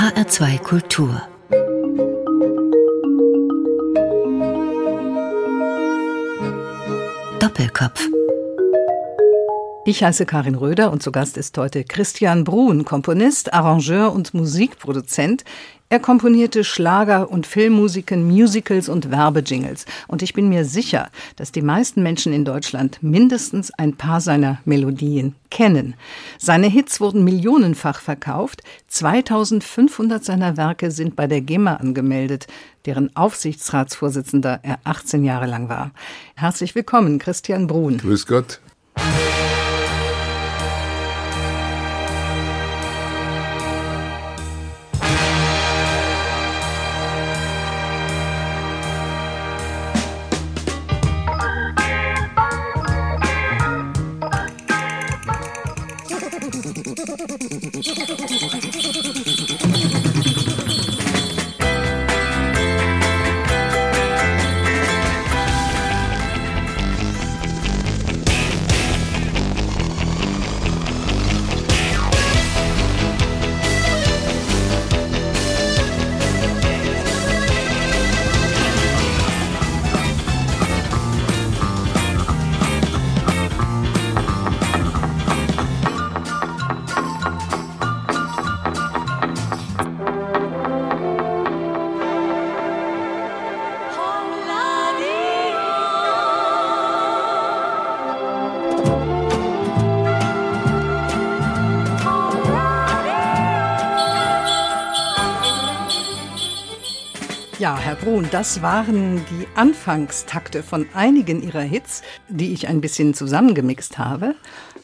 HR2 Kultur Doppelkopf ich heiße Karin Röder und zu Gast ist heute Christian Bruhn, Komponist, Arrangeur und Musikproduzent. Er komponierte Schlager und Filmmusiken, Musicals und Werbejingles. Und ich bin mir sicher, dass die meisten Menschen in Deutschland mindestens ein paar seiner Melodien kennen. Seine Hits wurden millionenfach verkauft. 2500 seiner Werke sind bei der GEMA angemeldet, deren Aufsichtsratsvorsitzender er 18 Jahre lang war. Herzlich willkommen, Christian Bruhn. Grüß Gott. Ja, Herr Brun, das waren die Anfangstakte von einigen Ihrer Hits, die ich ein bisschen zusammengemixt habe.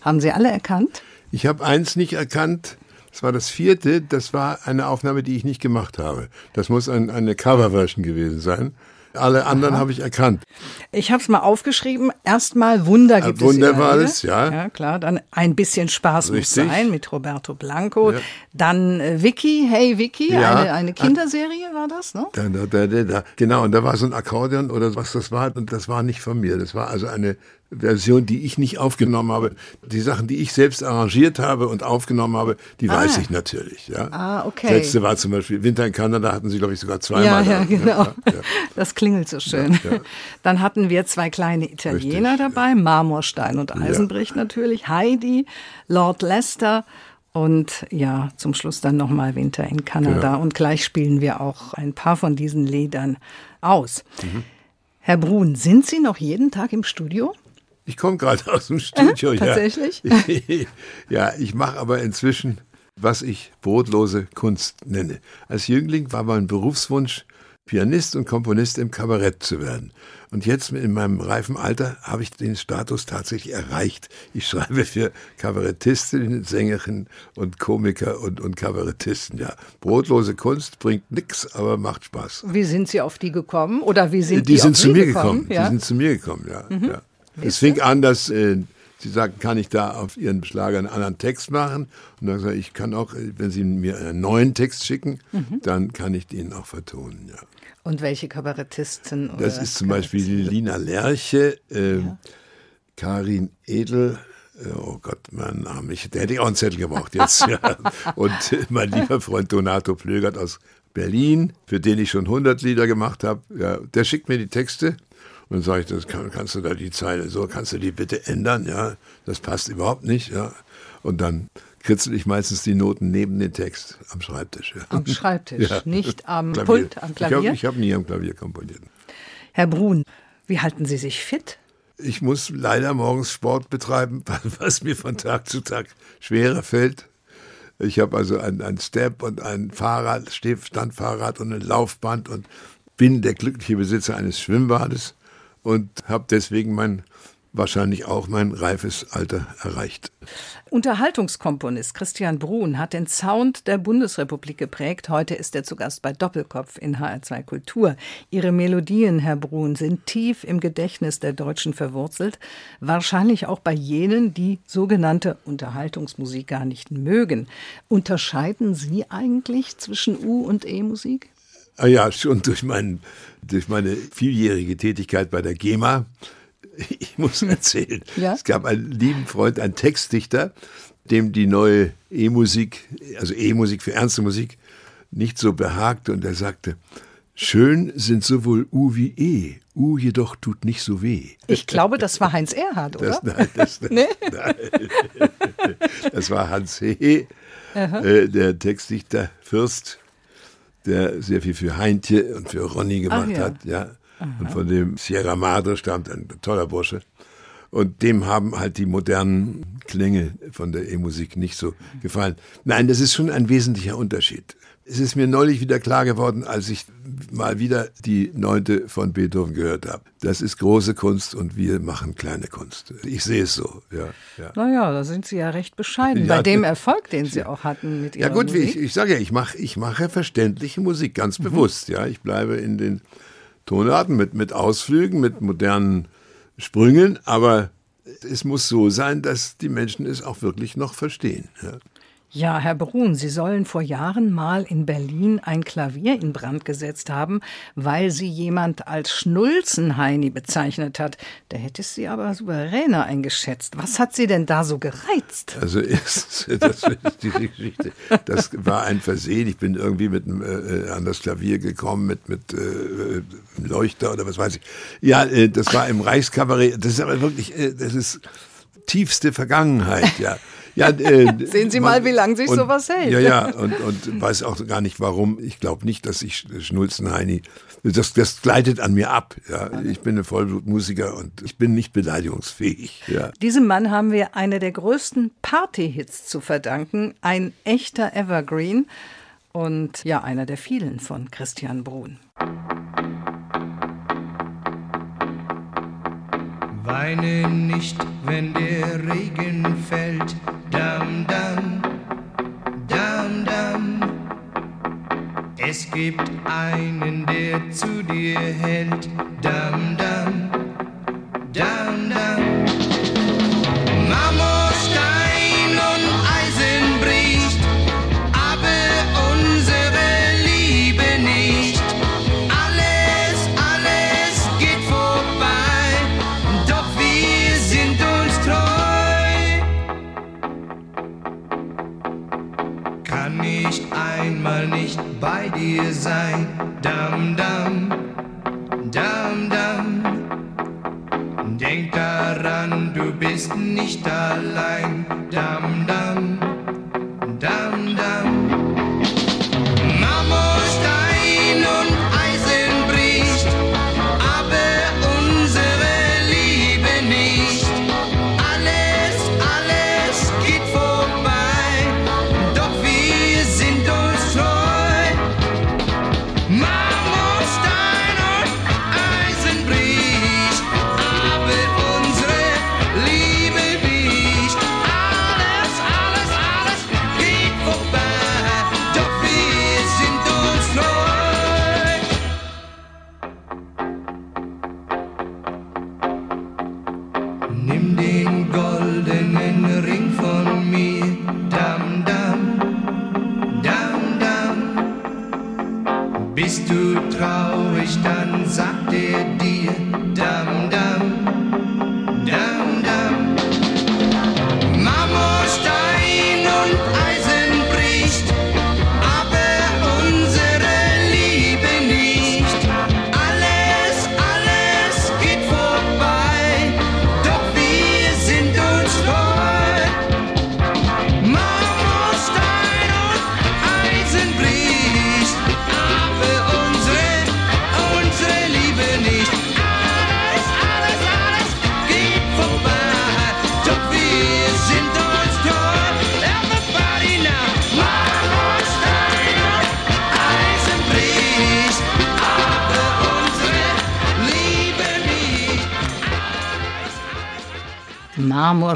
Haben Sie alle erkannt? Ich habe eins nicht erkannt. Das war das vierte. Das war eine Aufnahme, die ich nicht gemacht habe. Das muss ein, eine Coverversion gewesen sein. Alle anderen habe ich erkannt. Ich habe es mal aufgeschrieben. Erstmal Wunder gibt Wunder es. Wunder war es, ja. Ja, klar. Dann ein bisschen Spaß Richtig. muss sein mit Roberto Blanco. Ja. Dann äh, Vicky, Hey Vicky, ja. eine, eine Kinderserie war das, ne? Da, da, da, da, Genau, und da war so ein Akkordeon oder was das war. Und das war nicht von mir. Das war also eine Version, die ich nicht aufgenommen habe. Die Sachen, die ich selbst arrangiert habe und aufgenommen habe, die ah. weiß ich natürlich. Ja. Ah, okay. Das letzte war zum Beispiel Winter in Kanada, hatten sie, glaube ich, sogar zweimal. Ja, ja, genau. Ja, ja. Das klingelt so schön. Ja, Dann hatten wir zwei kleine Italiener Richtig, dabei, Marmorstein und Eisenbrich natürlich, Heidi, Lord Lester und ja, zum Schluss dann nochmal Winter in Kanada. Genau. Und gleich spielen wir auch ein paar von diesen Liedern aus. Mhm. Herr Brun, sind Sie noch jeden Tag im Studio? Ich komme gerade aus dem Studio. Äh, tatsächlich? Ja, ja ich mache aber inzwischen, was ich brotlose Kunst nenne. Als Jüngling war mein Berufswunsch, Pianist und Komponist im Kabarett zu werden. Und jetzt in meinem reifen Alter habe ich den Status tatsächlich erreicht. Ich schreibe für Kabarettistinnen, Sängerinnen und Komiker und, und Kabarettisten. Ja, brotlose Kunst bringt nichts, aber macht Spaß. Wie sind Sie auf die gekommen? Oder wie sind die, die sind zu mir gekommen? gekommen? Ja? Die sind zu mir gekommen, ja. Mhm. ja. Es fing an, dass äh, sie sagten, kann ich da auf ihren Schlager einen anderen Text machen? Und dann sage ich, ich kann auch, äh, wenn sie mir einen neuen Text schicken, mhm. dann kann ich den auch vertonen, ja. Und welche Kabarettisten? das ist zum Beispiel Lina Lerche, äh, ja. Karin Edel, äh, oh Gott, mein Name, ich, der hätte ich auch einen Zettel gebraucht jetzt. ja. Und äh, mein lieber Freund Donato Plögert aus Berlin, für den ich schon 100 Lieder gemacht habe, ja, der schickt mir die Texte und dann sage ich, das kann, kannst du da die Zeile so, kannst du die bitte ändern, ja, das passt überhaupt nicht, ja. Und dann kritzel ich meistens die Noten neben den Text am Schreibtisch. Ja. Am Schreibtisch, ja. nicht am Klavier. Pult, am Klavier? Ich habe hab nie am Klavier komponiert. Herr Brun, wie halten Sie sich fit? Ich muss leider morgens Sport betreiben, was mir von Tag zu Tag schwerer fällt. Ich habe also ein, ein Step und ein Fahrrad, Standfahrrad und ein Laufband und bin der glückliche Besitzer eines Schwimmbades und habe deswegen mein wahrscheinlich auch mein reifes Alter erreicht. Unterhaltungskomponist Christian Brun hat den Sound der Bundesrepublik geprägt. Heute ist er zu Gast bei Doppelkopf in HR2 Kultur. Ihre Melodien, Herr Brun, sind tief im Gedächtnis der Deutschen verwurzelt. Wahrscheinlich auch bei jenen, die sogenannte Unterhaltungsmusik gar nicht mögen. Unterscheiden Sie eigentlich zwischen U- und E-Musik? Ah ja, schon durch, mein, durch meine vieljährige Tätigkeit bei der GEMA. Ich muss erzählen, ja? es gab einen lieben Freund, einen Textdichter, dem die neue E-Musik, also E-Musik für ernste Musik, nicht so behagte und er sagte, schön sind sowohl U wie E, U jedoch tut nicht so weh. Ich glaube, das war Heinz Erhard, oder? Das, nein, das, nee? nein. das war Hans He, äh, der Textdichter Fürst, der sehr viel für Heintje und für Ronny gemacht ja. hat, ja. Und von dem Sierra Madre stammt ein toller Bursche. Und dem haben halt die modernen Klänge von der E-Musik nicht so gefallen. Nein, das ist schon ein wesentlicher Unterschied. Es ist mir neulich wieder klar geworden, als ich mal wieder die neunte von Beethoven gehört habe. Das ist große Kunst und wir machen kleine Kunst. Ich sehe es so, ja. ja. Naja, da sind Sie ja recht bescheiden ja, bei dem Erfolg, den Sie auch hatten mit Ihrer Ja gut, Musik. ich, ich sage ja, ich mache ich mache verständliche Musik, ganz mhm. bewusst. Ja, Ich bleibe in den Tonarten mit, mit Ausflügen, mit modernen Sprüngen, aber es muss so sein, dass die Menschen es auch wirklich noch verstehen. Ja. Ja, Herr Brun, Sie sollen vor Jahren mal in Berlin ein Klavier in Brand gesetzt haben, weil Sie jemand als Schnulzenheini bezeichnet hat. Da hätte Sie aber souveräner eingeschätzt. Was hat Sie denn da so gereizt? Also erstens, das ist diese Geschichte. Das war ein Versehen. Ich bin irgendwie mit äh, an das Klavier gekommen mit mit äh, Leuchter oder was weiß ich. Ja, äh, das war im Reichskabarett. Das ist aber wirklich, äh, das ist tiefste Vergangenheit, ja. Ja, äh, Sehen Sie mal, wie lange sich und, sowas hält. Ja, ja, und, und weiß auch gar nicht warum. Ich glaube nicht, dass ich Schnulzenheini, das, das gleitet an mir ab. Ja. Ich bin ein Vollblutmusiker und ich bin nicht beleidigungsfähig. Ja. Diesem Mann haben wir eine der größten Party-Hits zu verdanken. Ein echter Evergreen und ja, einer der vielen von Christian Brun. Weine nicht, wenn der Regen fällt, dam dam, dam dam. Es gibt einen, der zu dir hält, dam dam, dam. Dir sein. Dam, dam, dam, dam. Denk daran, du bist nicht allein.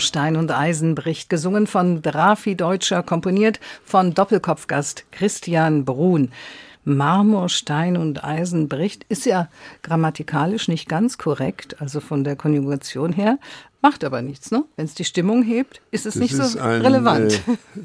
Marmorstein und Eisen bricht, gesungen von Drafi Deutscher, komponiert von Doppelkopfgast Christian Brun. Marmorstein und Eisen bricht ist ja grammatikalisch nicht ganz korrekt, also von der Konjugation her, macht aber nichts, ne? Wenn es die Stimmung hebt, ist es das nicht ist so ein, relevant.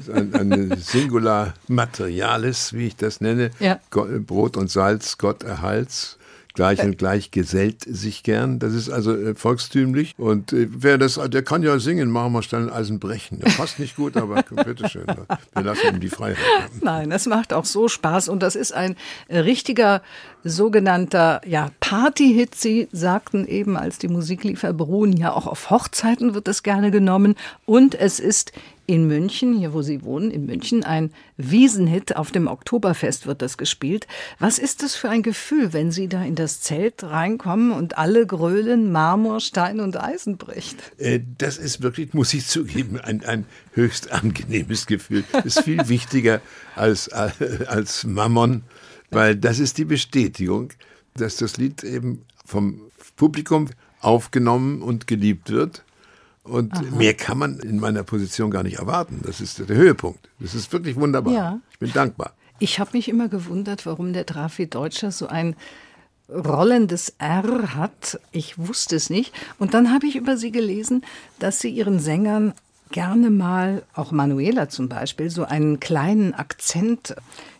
Äh, ein, ein Singular Materialis, wie ich das nenne. Ja. Brot und Salz, Gott erhalts. Gleich und gleich gesellt sich gern. Das ist also äh, volkstümlich. Und äh, wer das, der kann ja singen, Marmorstein Eisen brechen. Der passt nicht gut, aber bitteschön. Wir lassen ihm die Freiheit. Nein, es macht auch so Spaß und das ist ein äh, richtiger sogenannter ja, Party-Hit. Sie sagten eben, als die Musik lief, Herr Brun, ja auch auf Hochzeiten wird es gerne genommen und es ist in München, hier wo Sie wohnen, in München, ein Wiesenhit. Auf dem Oktoberfest wird das gespielt. Was ist das für ein Gefühl, wenn Sie da in das Zelt reinkommen und alle grölen Marmor, Stein und Eisen bricht? Äh, das ist wirklich, muss ich zugeben, ein, ein höchst angenehmes Gefühl. Ist viel wichtiger als, als Mammon, weil das ist die Bestätigung, dass das Lied eben vom Publikum aufgenommen und geliebt wird und Aha. mehr kann man in meiner Position gar nicht erwarten. Das ist der Höhepunkt. Das ist wirklich wunderbar. Ja. Ich bin dankbar. Ich habe mich immer gewundert, warum der Trafi Deutscher so ein rollendes R hat. Ich wusste es nicht. Und dann habe ich über sie gelesen, dass sie ihren Sängern gerne mal, auch Manuela zum Beispiel, so einen kleinen Akzent,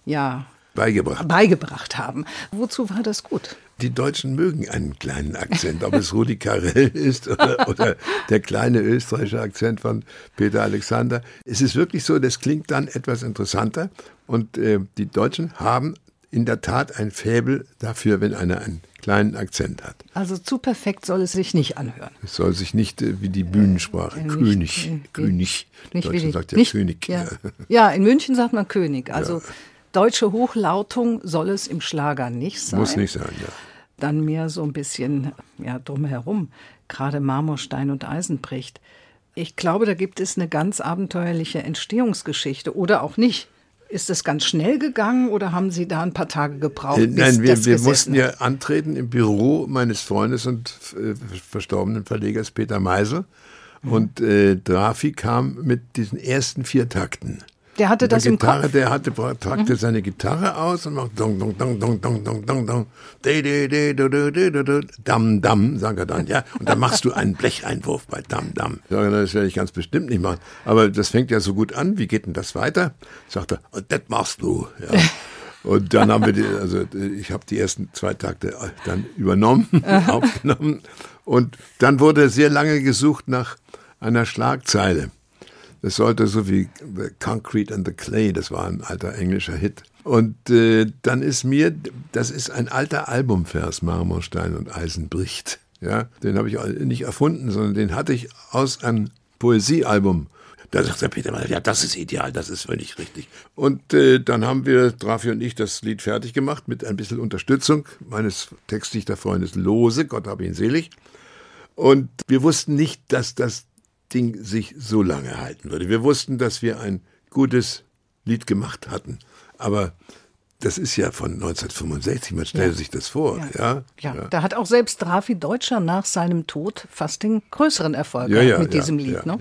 ja, beigebracht. beigebracht haben. Wozu war das gut? Die Deutschen mögen einen kleinen Akzent, ob es Rudi Carell ist oder, oder, der kleine österreichische Akzent von Peter Alexander. Es ist wirklich so, das klingt dann etwas interessanter und äh, die Deutschen haben in der Tat ein Fäbel dafür, wenn einer einen kleinen Akzent hat. Also zu perfekt soll es sich nicht anhören. Es soll sich nicht äh, wie die Bühnensprache, äh, König, nicht, König. Nicht Deutschland sagt ja nicht, König. Ja. ja. in München sagt man König. Also ja. Deutsche Hochlautung soll es im Schlager nicht sein. Muss nicht sein, ja dann mehr so ein bisschen ja, drumherum, gerade Marmorstein und Eisenbricht. Ich glaube, da gibt es eine ganz abenteuerliche Entstehungsgeschichte oder auch nicht. Ist das ganz schnell gegangen oder haben Sie da ein paar Tage gebraucht? Äh, nein, wir, wir mussten ja antreten im Büro meines Freundes und äh, verstorbenen Verlegers Peter Meisel. Und äh, Drafi kam mit diesen ersten vier Takten. Der hatte das Gitarre, im Kopf? Der hatte, packte mhm. seine Gitarre aus und macht dong, dong, dong, dong, dong, dong, dong, dong, de, de, de, de, de, de, de, de, dam, dam, sagt er dann, ja. Und dann machst du einen Blecheinwurf bei dam, dam. Ich sage, das werde ich ganz bestimmt nicht machen. Aber das fängt ja so gut an, wie geht denn das weiter? Sagt er, und das machst du, ja. Und dann haben wir, die, also ich habe die ersten zwei Takte dann übernommen, aufgenommen. Und dann wurde sehr lange gesucht nach einer Schlagzeile. Das sollte so wie The Concrete and the Clay, das war ein alter englischer Hit. Und äh, dann ist mir, das ist ein alter Albumvers, Marmorstein und Eisen bricht. Ja, den habe ich nicht erfunden, sondern den hatte ich aus einem Poesiealbum. Da sagt der Peter mal, ja, das ist ideal, das ist völlig richtig. Und äh, dann haben wir, Drafi und ich, das Lied fertig gemacht mit ein bisschen Unterstützung meines Textdichterfreundes Lose, Gott habe ihn selig. Und wir wussten nicht, dass das Ding sich so lange halten würde. Wir wussten, dass wir ein gutes Lied gemacht hatten, aber das ist ja von 1965, man stellt ja. sich das vor. Ja. Ja. ja. da hat auch selbst Drafi Deutscher nach seinem Tod fast den größeren Erfolg mit diesem Lied. Ne?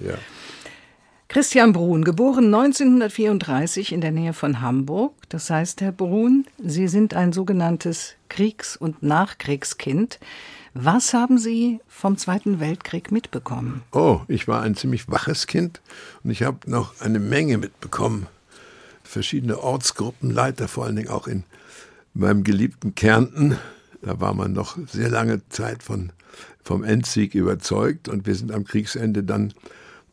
Christian Brun, geboren 1934 in der Nähe von Hamburg. Das heißt, Herr Brun, Sie sind ein sogenanntes Kriegs- und Nachkriegskind. Was haben Sie vom Zweiten Weltkrieg mitbekommen? Oh, ich war ein ziemlich waches Kind und ich habe noch eine Menge mitbekommen. Verschiedene Ortsgruppenleiter, vor allen Dingen auch in meinem geliebten Kärnten. Da war man noch sehr lange Zeit von, vom Endsieg überzeugt und wir sind am Kriegsende dann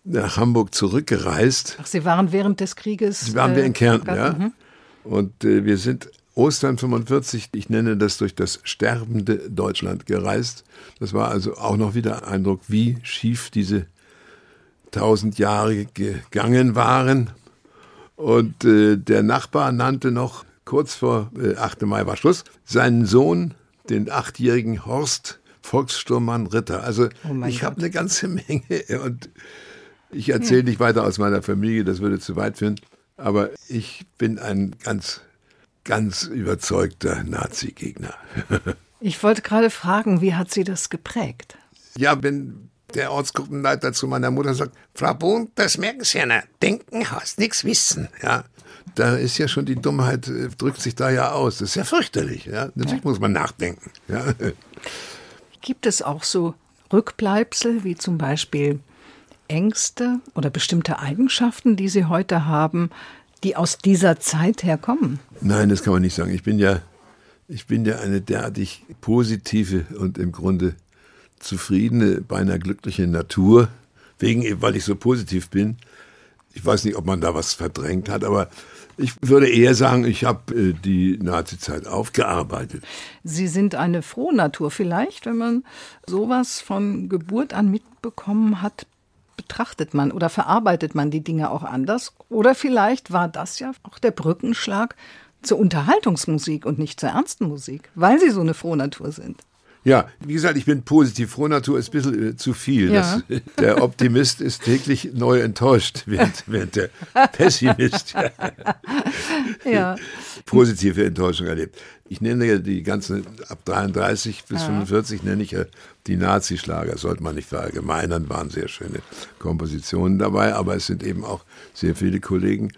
nach Hamburg zurückgereist. Ach, Sie waren während des Krieges? Sie waren äh, wir in Kärnten, ja. Mhm. Und äh, wir sind Ostern 45, ich nenne das durch das sterbende Deutschland gereist. Das war also auch noch wieder Eindruck, wie schief diese tausend Jahre gegangen waren. Und äh, der Nachbar nannte noch, kurz vor äh, 8. Mai war Schluss, seinen Sohn, den achtjährigen Horst Volkssturmmann Ritter. Also oh ich habe eine ganze Menge und ich erzähle hm. nicht weiter aus meiner Familie, das würde zu weit führen. Aber ich bin ein ganz ganz überzeugter Nazi-Gegner. ich wollte gerade fragen, wie hat Sie das geprägt? Ja, wenn der Ortsgruppenleiter zu meiner Mutter sagt, Frau Bohn, das merken Sie ja nicht. Denken heißt nichts wissen. Ja, da ist ja schon die Dummheit, äh, drückt sich da ja aus. Das ist ja fürchterlich. Ja? Natürlich ja. muss man nachdenken. Ja? Gibt es auch so Rückbleibsel, wie zum Beispiel Ängste oder bestimmte Eigenschaften, die Sie heute haben, die aus dieser Zeit herkommen? Nein, das kann man nicht sagen. Ich bin ja Ich bin ja eine derartig positive und im Grunde zufriedene, beinahe glückliche Natur, wegen, weil ich so positiv bin. Ich weiß nicht, ob man da was verdrängt hat, aber ich würde eher sagen, ich habe äh, die Nazizeit aufgearbeitet. Sie sind eine Frohnatur vielleicht, wenn man sowas von Geburt an mitbekommen hat, betrachtet man oder verarbeitet man die Dinge auch anders? Oder vielleicht war das ja auch der Brückenschlag zur Unterhaltungsmusik und nicht zur ernsten Musik, weil Sie so eine Frohnatur sind. Ja, wie gesagt, ich bin positiv. Frohnatur ist ein bisschen äh, zu viel. Ja. Das, der Optimist ist täglich neu enttäuscht, während, während der Pessimist ja. positive Enttäuschung erlebt. Ich nenne ja die ganzen, ab 33 bis ja. 45 nenne ich ja die Nazischlager. Sollte man nicht verallgemeinern, waren sehr schöne Kompositionen dabei, aber es sind eben auch sehr viele Kollegen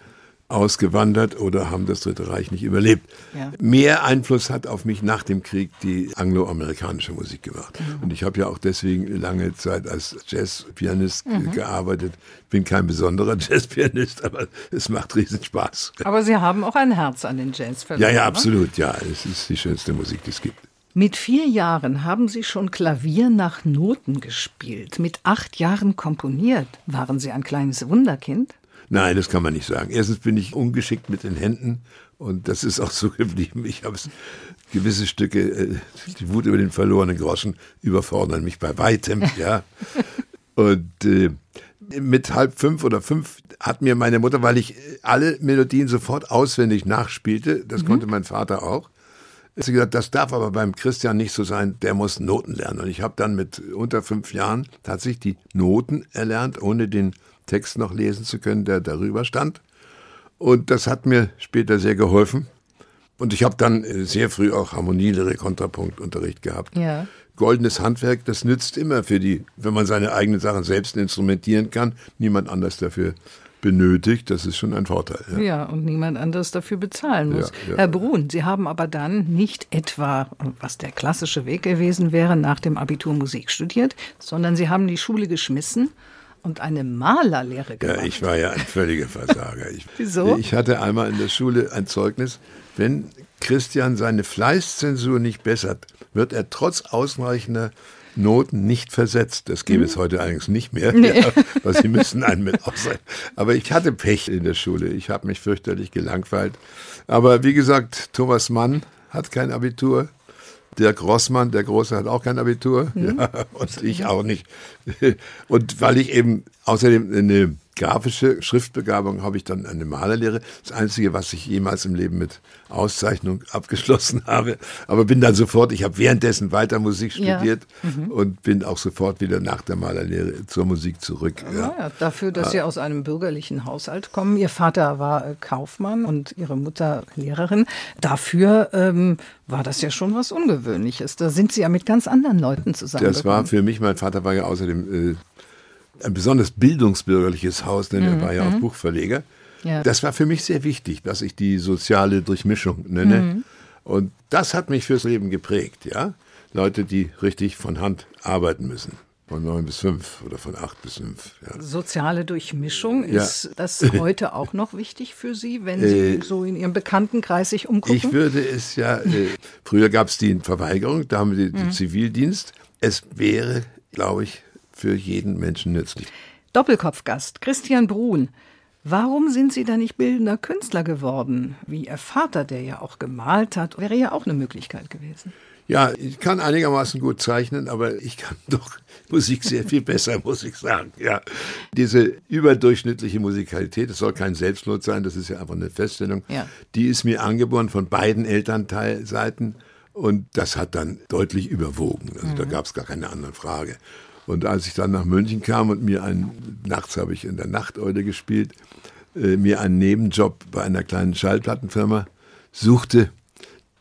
ausgewandert oder haben das Dritte Reich nicht überlebt. Ja. Mehr Einfluss hat auf mich nach dem Krieg die angloamerikanische Musik gemacht. Mhm. Und ich habe ja auch deswegen lange Zeit als Jazzpianist mhm. gearbeitet. Bin kein besonderer Jazzpianist, aber es macht riesen Spaß. Aber Sie haben auch ein Herz an den Jazz verloren. Ja, ja, absolut. Ja, es ist die schönste Musik, die es gibt. Mit vier Jahren haben Sie schon Klavier nach Noten gespielt. Mit acht Jahren komponiert. Waren Sie ein kleines Wunderkind? Nein, das kann man nicht sagen. Erstens bin ich ungeschickt mit den Händen und das ist auch so geblieben. Ich habe gewisse Stücke, äh, die Wut über den verlorenen Groschen überfordern mich bei weitem, ja. Und äh, mit halb fünf oder fünf hat mir meine Mutter, weil ich alle Melodien sofort auswendig nachspielte, das mhm. konnte mein Vater auch, sie gesagt, das darf aber beim Christian nicht so sein, der muss Noten lernen. Und ich habe dann mit unter fünf Jahren tatsächlich die Noten erlernt, ohne den Text noch lesen zu können, der darüber stand. Und das hat mir später sehr geholfen. Und ich habe dann äh, sehr früh auch Harmonielehre, Kontrapunktunterricht gehabt. Ja. Goldenes Handwerk, das nützt immer für die, wenn man seine eigenen Sachen selbst instrumentieren kann, niemand anders dafür benötigt, das ist schon ein Vorteil. Ja, ja und niemand anders dafür bezahlen muss. Ja, ja. Herr Brun, Sie haben aber dann nicht etwa, was der klassische Weg gewesen wäre, nach dem Abitur Musik studiert, sondern Sie haben die Schule geschmissen und eine Malerlehre gemacht. Ja, ich war ja ein völliger Versager. Ich, Wieso? Ich hatte einmal in der Schule ein Zeugnis, wenn Christian seine Fleißzensur nicht bessert, wird er trotz ausreichender Noten nicht versetzt. Das gäbe es mhm. heute allerdings nicht mehr, nee. ja, weil sie müssen einen mit ausreichen. Aber ich hatte Pech in der Schule. Ich habe mich fürchterlich gelangweilt. Aber wie gesagt, Thomas Mann hat kein Abitur. Dirk Rossmann, der Große, hat auch kein Abitur. Mhm. Ja, und ich auch nicht. Und weil ich eben außerdem eine grafische Schriftbegabung habe ich dann eine Malerlehre. Das Einzige, was ich jemals im Leben mit Auszeichnung abgeschlossen habe. Aber bin dann sofort, ich habe währenddessen weiter Musik studiert ja. mhm. und bin auch sofort wieder nach der Malerlehre zur Musik zurück. Ja. Ja, dafür, dass Sie aus einem bürgerlichen Haushalt kommen. Ihr Vater war äh, Kaufmann und Ihre Mutter Lehrerin. Dafür ähm, war das ja schon was Ungewöhnliches. Da sind Sie ja mit ganz anderen Leuten zusammen. Das war für mich, mein Vater war ja außerdem äh, ein besonders bildungsbürgerliches Haus, denn er mhm. war ja auch mhm. Buchverleger. Ja. Das war für mich sehr wichtig, dass ich die soziale Durchmischung nenne. Mhm. Und das hat mich fürs Leben geprägt, ja. Leute, die richtig von Hand arbeiten müssen. Von neun bis fünf oder von acht bis fünf. Ja. Soziale Durchmischung, ist ja. das heute auch noch wichtig für Sie, wenn Sie äh, so in Ihrem Bekanntenkreis sich umgucken? Ich würde es ja, äh, früher gab es die Verweigerung, da haben wir den mhm. Zivildienst. Es wäre, glaube ich, für jeden Menschen nützlich. Doppelkopfgast Christian Brun. Warum sind Sie da nicht bildender Künstler geworden? Wie Ihr Vater, der ja auch gemalt hat, wäre ja auch eine Möglichkeit gewesen. Ja, ich kann einigermaßen gut zeichnen, aber ich kann doch Musik sehr viel besser, muss ich sagen. Ja, diese überdurchschnittliche Musikalität, das soll kein Selbstmord sein, das ist ja einfach eine Feststellung. Ja. Die ist mir angeboren von beiden Elternteilseiten und das hat dann deutlich überwogen. Also mhm. da gab es gar keine andere Frage. Und als ich dann nach München kam und mir einen, nachts habe ich in der Nachteule gespielt, äh, mir einen Nebenjob bei einer kleinen Schallplattenfirma suchte,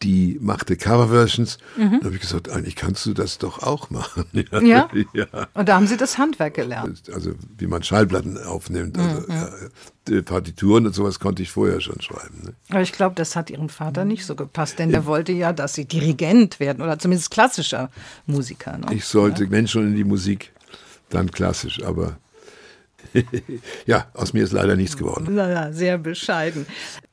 die machte Coverversions. Mhm. Da habe ich gesagt, eigentlich kannst du das doch auch machen. Ja? ja? ja. Und da haben Sie das Handwerk gelernt. Also wie man Schallplatten aufnimmt. Also, mhm. ja, Partituren und sowas konnte ich vorher schon schreiben. Ne? Aber ich glaube, das hat Ihrem Vater nicht so gepasst, denn der wollte ja, dass Sie Dirigent werden oder zumindest klassischer Musiker. Ne? Ich sollte, wenn schon in die Musik, dann klassisch, aber ja, aus mir ist leider nichts geworden. Na, sehr bescheiden.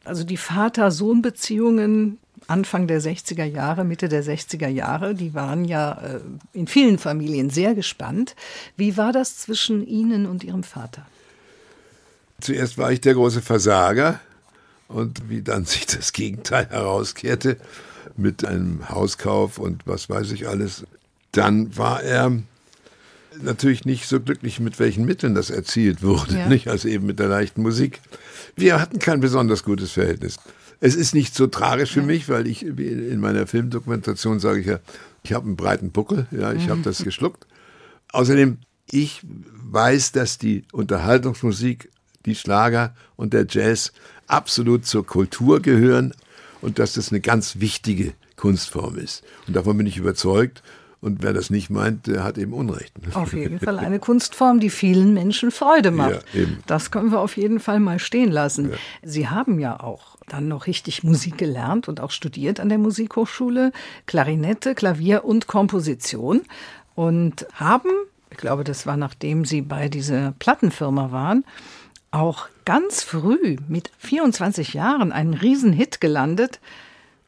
Also die Vater-Sohn-Beziehungen Anfang der 60er Jahre, Mitte der 60er Jahre. Die waren ja äh, in vielen Familien sehr gespannt. Wie war das zwischen Ihnen und Ihrem Vater? Zuerst war ich der große Versager und wie dann sich das Gegenteil herauskehrte mit einem Hauskauf und was weiß ich alles, dann war er natürlich nicht so glücklich, mit welchen Mitteln das erzielt wurde, ja. nicht als eben mit der leichten Musik. Wir hatten kein besonders gutes Verhältnis. Es ist nicht so tragisch für mich, weil ich in meiner Filmdokumentation sage ich ja, ich habe einen breiten Buckel, ja, ich mhm. habe das geschluckt. Außerdem, ich weiß, dass die Unterhaltungsmusik, die Schlager und der Jazz absolut zur Kultur gehören und dass das eine ganz wichtige Kunstform ist. Und davon bin ich überzeugt. Und wer das nicht meint, der hat eben Unrecht. Auf jeden Fall eine Kunstform, die vielen Menschen Freude macht. Ja, das können wir auf jeden Fall mal stehen lassen. Ja. Sie haben ja auch dann noch richtig Musik gelernt und auch studiert an der Musikhochschule, Klarinette, Klavier und Komposition und haben, ich glaube, das war nachdem Sie bei dieser Plattenfirma waren, auch ganz früh mit 24 Jahren einen Riesenhit gelandet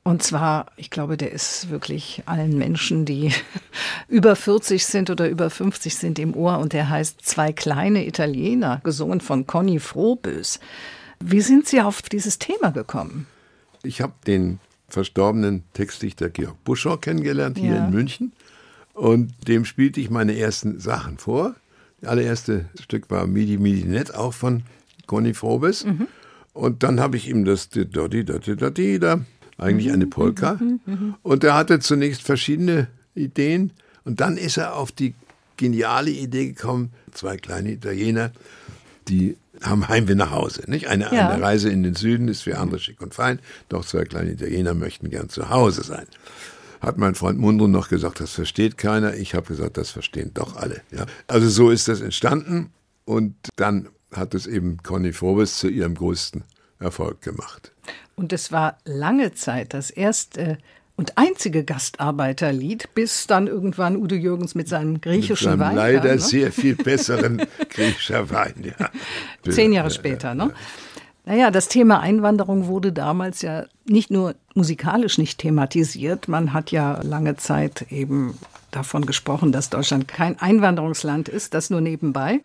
und zwar, ich glaube, der ist wirklich allen Menschen, die über 40 sind oder über 50 sind im Ohr und der heißt Zwei kleine Italiener, gesungen von Conny Frohbös. Wie sind Sie auf dieses Thema gekommen? Ich habe den verstorbenen Textdichter Georg Buschow kennengelernt hier ja. in München und dem spielte ich meine ersten Sachen vor. Das allererste Stück war Midi Midi Net, auch von Conny Frobes. Mhm. Und dann habe ich ihm das Dodi Dodi Dodi da eigentlich eine Polka. Und er hatte zunächst verschiedene Ideen und dann ist er auf die geniale Idee gekommen, zwei kleine Italiener, die haben Heimweh nach Hause. Nicht? Eine, ja. eine Reise in den Süden ist für andere schick und fein, doch zwei kleine Italiener möchten gern zu Hause sein. Hat mein Freund Mundro noch gesagt, das versteht keiner. Ich habe gesagt, das verstehen doch alle. Ja? Also so ist das entstanden und dann hat es eben Conny Forbes zu ihrem größten Erfolg gemacht. Und es war lange Zeit das erste und einzige Gastarbeiterlied, bis dann irgendwann Udo Jürgens mit seinem griechischen mit seinem Wein. Leider kam, ne? sehr viel besseren griechischer Wein, ja. Zehn Jahre später, ne? Naja, das Thema Einwanderung wurde damals ja nicht nur musikalisch nicht thematisiert, man hat ja lange Zeit eben davon gesprochen, dass Deutschland kein Einwanderungsland ist, das nur nebenbei.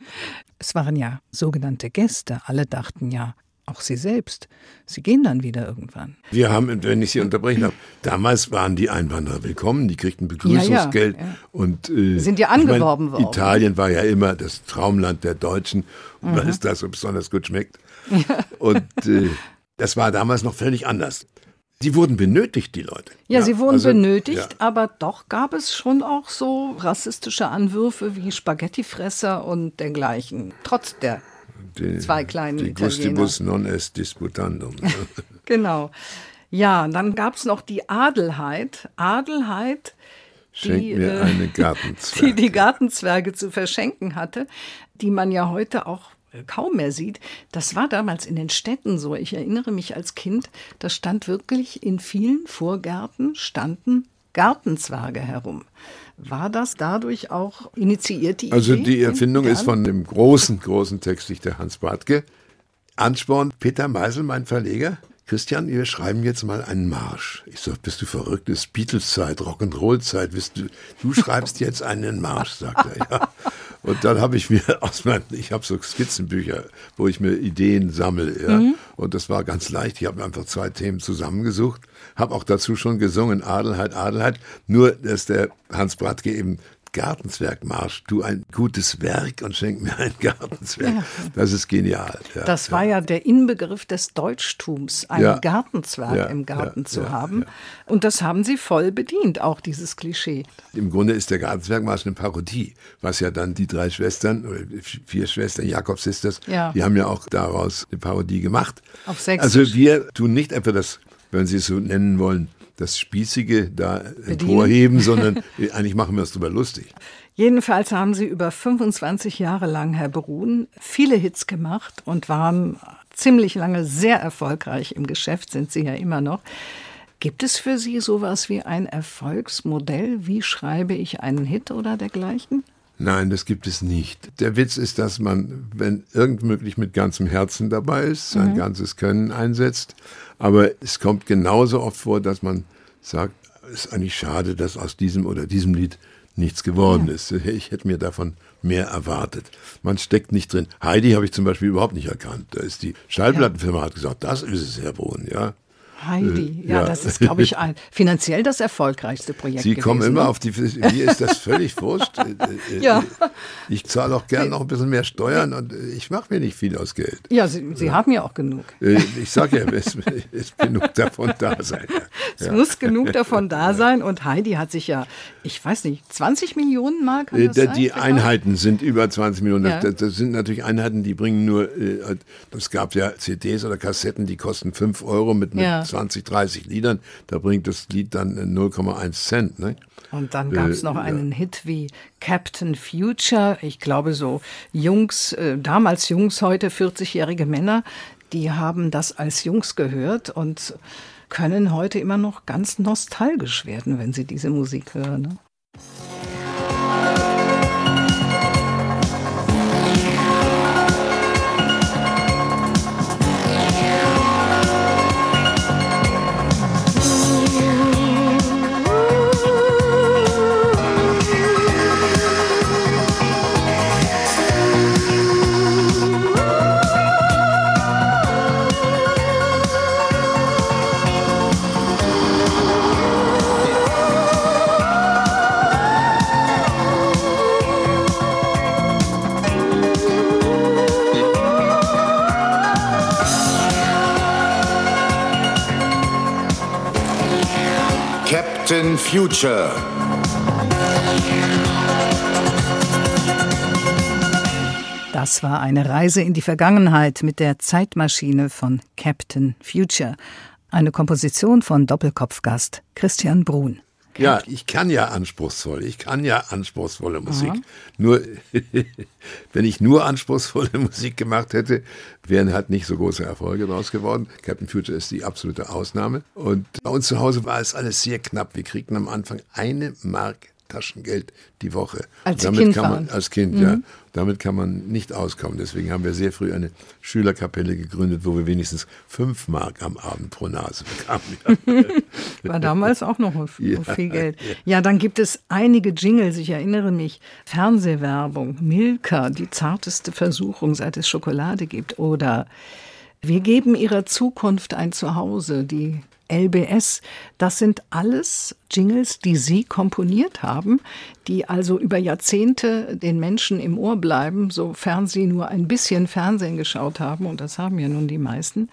Es waren ja sogenannte Gäste, alle dachten ja, auch Sie selbst. Sie gehen dann wieder irgendwann. Wir haben, wenn ich Sie unterbrechen habe, damals waren die Einwanderer willkommen, die kriegten Begrüßungsgeld ja, ja, ja. und äh, sind ja angeworben ich mein, worden. Italien war ja immer das Traumland der Deutschen, mhm. weil es da so besonders gut schmeckt. Und äh, das war damals noch völlig anders. Sie wurden benötigt, die Leute. Ja, ja sie wurden also, benötigt, ja. aber doch gab es schon auch so rassistische Anwürfe wie Spaghettifresser und dergleichen, trotz der die, zwei kleinen die Italiener. Gustibus non est disputandum. genau. Ja, dann gab es noch die Adelheid. Adelheid, die, mir äh, eine die die Gartenzwerge zu verschenken hatte, die man ja heute auch kaum mehr sieht. Das war damals in den Städten so. Ich erinnere mich als Kind, da stand wirklich in vielen Vorgärten standen Gartenzwerge herum. War das dadurch auch initiiert? Die also die Erfindung ist von dem großen, großen Textdichter Hans Bartke. Ansporn Peter Meisel, mein Verleger. Christian, wir schreiben jetzt mal einen Marsch. Ich sag, bist du verrückt? Das ist Beatles-Zeit, Rock'n'Roll-Zeit. Du, du schreibst jetzt einen Marsch, sagt er. Ja. Und dann habe ich mir aus meinem, ich habe so Skizzenbücher, wo ich mir Ideen sammle. Ja. Mhm. Und das war ganz leicht. Ich habe mir einfach zwei Themen zusammengesucht habe auch dazu schon gesungen, Adelheid, Adelheid. Nur, dass der Hans Bratke eben Gartenzwergmarsch, du ein gutes Werk und schenk mir ein Gartenzwerg. Ja. Das ist genial. Ja, das war ja der Inbegriff des Deutschtums, einen ja. Gartenzwerg im Garten zu haben. Und das haben sie voll bedient, auch dieses Klischee. Im Grunde ist der Gartenzwergmarsch eine Parodie, was ja dann die drei Schwestern, oder vier Schwestern, Jakob Sisters, die haben ja auch daraus eine Parodie gemacht. Auf Sächsisch. Also wir tun nicht einfach das wenn Sie es so nennen wollen, das Spießige da emporheben, sondern eigentlich machen wir es darüber lustig. Jedenfalls haben Sie über 25 Jahre lang, Herr Brun, viele Hits gemacht und waren ziemlich lange sehr erfolgreich im Geschäft, sind Sie ja immer noch. Gibt es für Sie sowas wie ein Erfolgsmodell? Wie schreibe ich einen Hit oder dergleichen? Nein, das gibt es nicht. Der Witz ist, dass man, wenn irgend möglich mit ganzem Herzen dabei ist, sein mhm. ganzes Können einsetzt. Aber es kommt genauso oft vor, dass man sagt, es ist eigentlich schade, dass aus diesem oder diesem Lied nichts geworden ja. ist. Ich hätte mir davon mehr erwartet. Man steckt nicht drin. Heidi habe ich zum Beispiel überhaupt nicht erkannt. Da ist die Schallplattenfirma hat gesagt, das ist es, Herr Bohn, ja. Heidi, äh, ja, ja, das ist, glaube ich, ein, finanziell das erfolgreichste Projekt. Sie gewesen, kommen immer ne? auf die, mir ist das völlig wurscht. Äh, äh, ja. Ich zahle auch gern noch ein bisschen mehr Steuern und ich mache mir nicht viel aus Geld. Ja, Sie, Sie ja. haben ja auch genug. Ich sage ja, es ist genug davon da sein. Es ja. muss genug davon da sein und Heidi hat sich ja, ich weiß nicht, 20 Millionen kann das Die sein, Einheiten sind über 20 Millionen. Das, das, sind natürlich Einheiten, die bringen nur, es gab ja CDs oder Kassetten, die kosten 5 Euro mit, mit 20, 30 Liedern, da bringt das Lied dann 0,1 Cent. Ne? Und dann gab es äh, noch einen Hit wie Captain Future. Ich glaube, so Jungs, äh, damals Jungs, heute 40-jährige Männer, die haben das als Jungs gehört und können heute immer noch ganz nostalgisch werden, wenn sie diese Musik hören. Ne? Future. Das war eine Reise in die Vergangenheit mit der Zeitmaschine von Captain Future. Eine Komposition von Doppelkopfgast Christian Brun. Ja, ich kann ja anspruchsvoll. Ich kann ja anspruchsvolle Musik. Aha. Nur, wenn ich nur anspruchsvolle Musik gemacht hätte, wären halt nicht so große Erfolge draus geworden. Captain Future ist die absolute Ausnahme. Und bei uns zu Hause war es alles sehr knapp. Wir kriegten am Anfang eine Mark Taschengeld die Woche. Als damit kind kann man, als Kind, mhm. ja. Damit kann man nicht auskommen. Deswegen haben wir sehr früh eine Schülerkapelle gegründet, wo wir wenigstens fünf Mark am Abend pro Nase bekamen. War damals auch noch ja, viel Geld. Ja, dann gibt es einige Jingles. Ich erinnere mich. Fernsehwerbung, Milka, die zarteste Versuchung, seit es Schokolade gibt. Oder wir geben ihrer Zukunft ein Zuhause, die LBS. Das sind alles Jingles, die Sie komponiert haben, die also über Jahrzehnte den Menschen im Ohr bleiben, sofern sie nur ein bisschen Fernsehen geschaut haben, und das haben ja nun die meisten.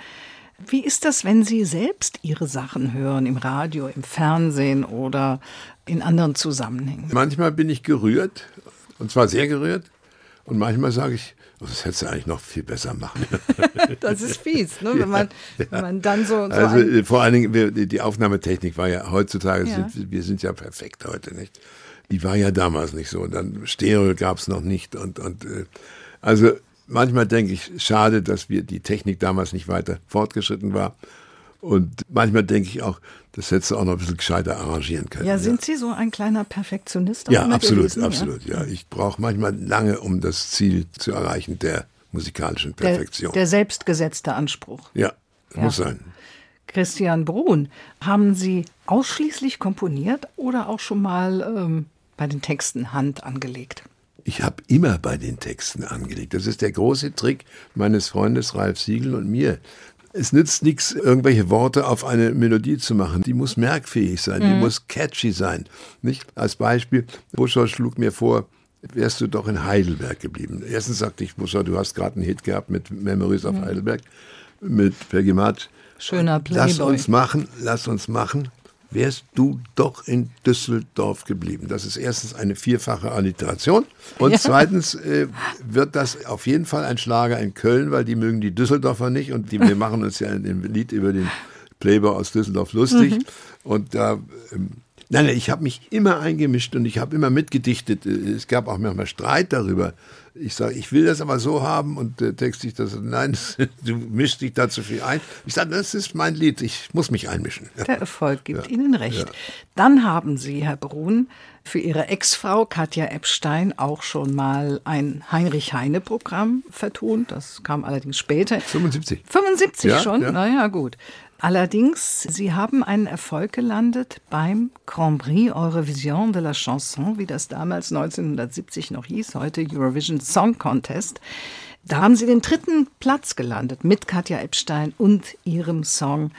Wie ist das, wenn Sie selbst Ihre Sachen hören, im Radio, im Fernsehen oder in anderen Zusammenhängen? Manchmal bin ich gerührt, und zwar sehr gerührt, und manchmal sage ich, das hättest du eigentlich noch viel besser machen. das ist fies, ne? wenn, man, ja. wenn man dann so. so also äh, vor allen Dingen, die Aufnahmetechnik war ja heutzutage, ja. Sind, wir sind ja perfekt heute, nicht? Die war ja damals nicht so. Und dann Stereo gab es noch nicht. Und, und äh, also manchmal denke ich, schade, dass wir die Technik damals nicht weiter fortgeschritten war. Und manchmal denke ich auch, das hättest du auch noch ein bisschen gescheiter arrangieren können. Ja, sind Sie so ein kleiner Perfektionist? Ja, absolut, gewesen? absolut. Ja, ich brauche manchmal lange, um das Ziel zu erreichen der musikalischen Perfektion. Der, der selbstgesetzte Anspruch. Ja, ja, muss sein. Christian Brun, haben Sie ausschließlich komponiert oder auch schon mal ähm, bei den Texten Hand angelegt? Ich habe immer bei den Texten angelegt. Das ist der große Trick meines Freundes Ralf Siegel und mir. Es nützt nichts, irgendwelche Worte auf eine Melodie zu machen. Die muss merkfähig sein, mhm. die muss catchy sein. Nicht? Als Beispiel, Buscher schlug mir vor, wärst du doch in Heidelberg geblieben. Erstens sagte ich, Buscher, du hast gerade einen Hit gehabt mit Memories mhm. of Heidelberg, mit Pergimat. Schöner Playboy. Lass uns machen, lass uns machen wärst du doch in Düsseldorf geblieben. Das ist erstens eine vierfache Alliteration und ja. zweitens äh, wird das auf jeden Fall ein Schlager in Köln, weil die mögen die Düsseldorfer nicht und die, wir machen uns ja in dem Lied über den Playboy aus Düsseldorf lustig mhm. und da ähm, Nein, nein, ich habe mich immer eingemischt und ich habe immer mitgedichtet. Es gab auch manchmal Streit darüber. Ich sage, ich will das aber so haben und der Text sich das, nein, du mischst dich da zu viel ein. Ich sage, das ist mein Lied, ich muss mich einmischen. Der Erfolg gibt ja. Ihnen recht. Ja. Dann haben Sie, Herr Brun, für Ihre Ex-Frau Katja Epstein auch schon mal ein Heinrich-Heine-Programm vertont. Das kam allerdings später. 75. 75 ja, schon? Ja. Naja, gut. Allerdings, Sie haben einen Erfolg gelandet beim Grand Prix Eurovision de la Chanson, wie das damals 1970 noch hieß, heute Eurovision Song Contest. Da haben Sie den dritten Platz gelandet mit Katja Epstein und ihrem Song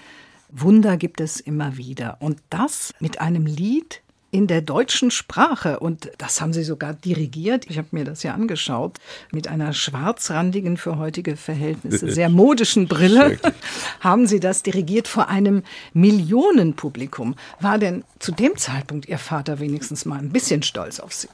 Wunder gibt es immer wieder. Und das mit einem Lied, in der deutschen Sprache. Und das haben sie sogar dirigiert. Ich habe mir das ja angeschaut. Mit einer schwarzrandigen, für heutige Verhältnisse sehr modischen Brille haben sie das dirigiert vor einem Millionenpublikum. War denn zu dem Zeitpunkt Ihr Vater wenigstens mal ein bisschen stolz auf Sie?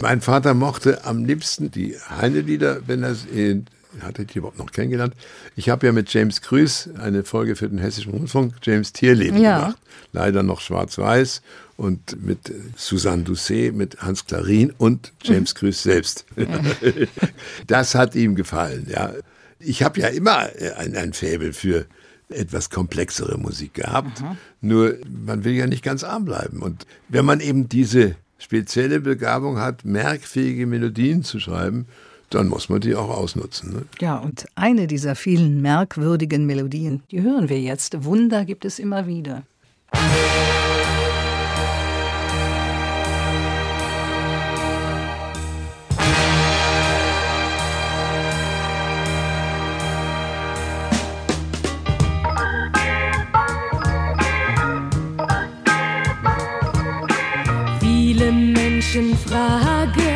Mein Vater mochte am liebsten die Heine-Lieder, wenn er in hatte ich überhaupt noch kennengelernt. Ich habe ja mit James Krüß eine Folge für den Hessischen Rundfunk, James Tierleben, ja. gemacht. Leider noch schwarz-weiß und mit Susanne Doucet, mit Hans Klarin und James Krüß selbst. das hat ihm gefallen, ja. Ich habe ja immer ein, ein Faible für etwas komplexere Musik gehabt. Mhm. Nur man will ja nicht ganz arm bleiben. Und wenn man eben diese spezielle Begabung hat, merkfähige Melodien zu schreiben, dann muss man die auch ausnutzen. Ne? Ja, und eine dieser vielen merkwürdigen Melodien, die hören wir jetzt. Wunder gibt es immer wieder. Viele Menschen fragen,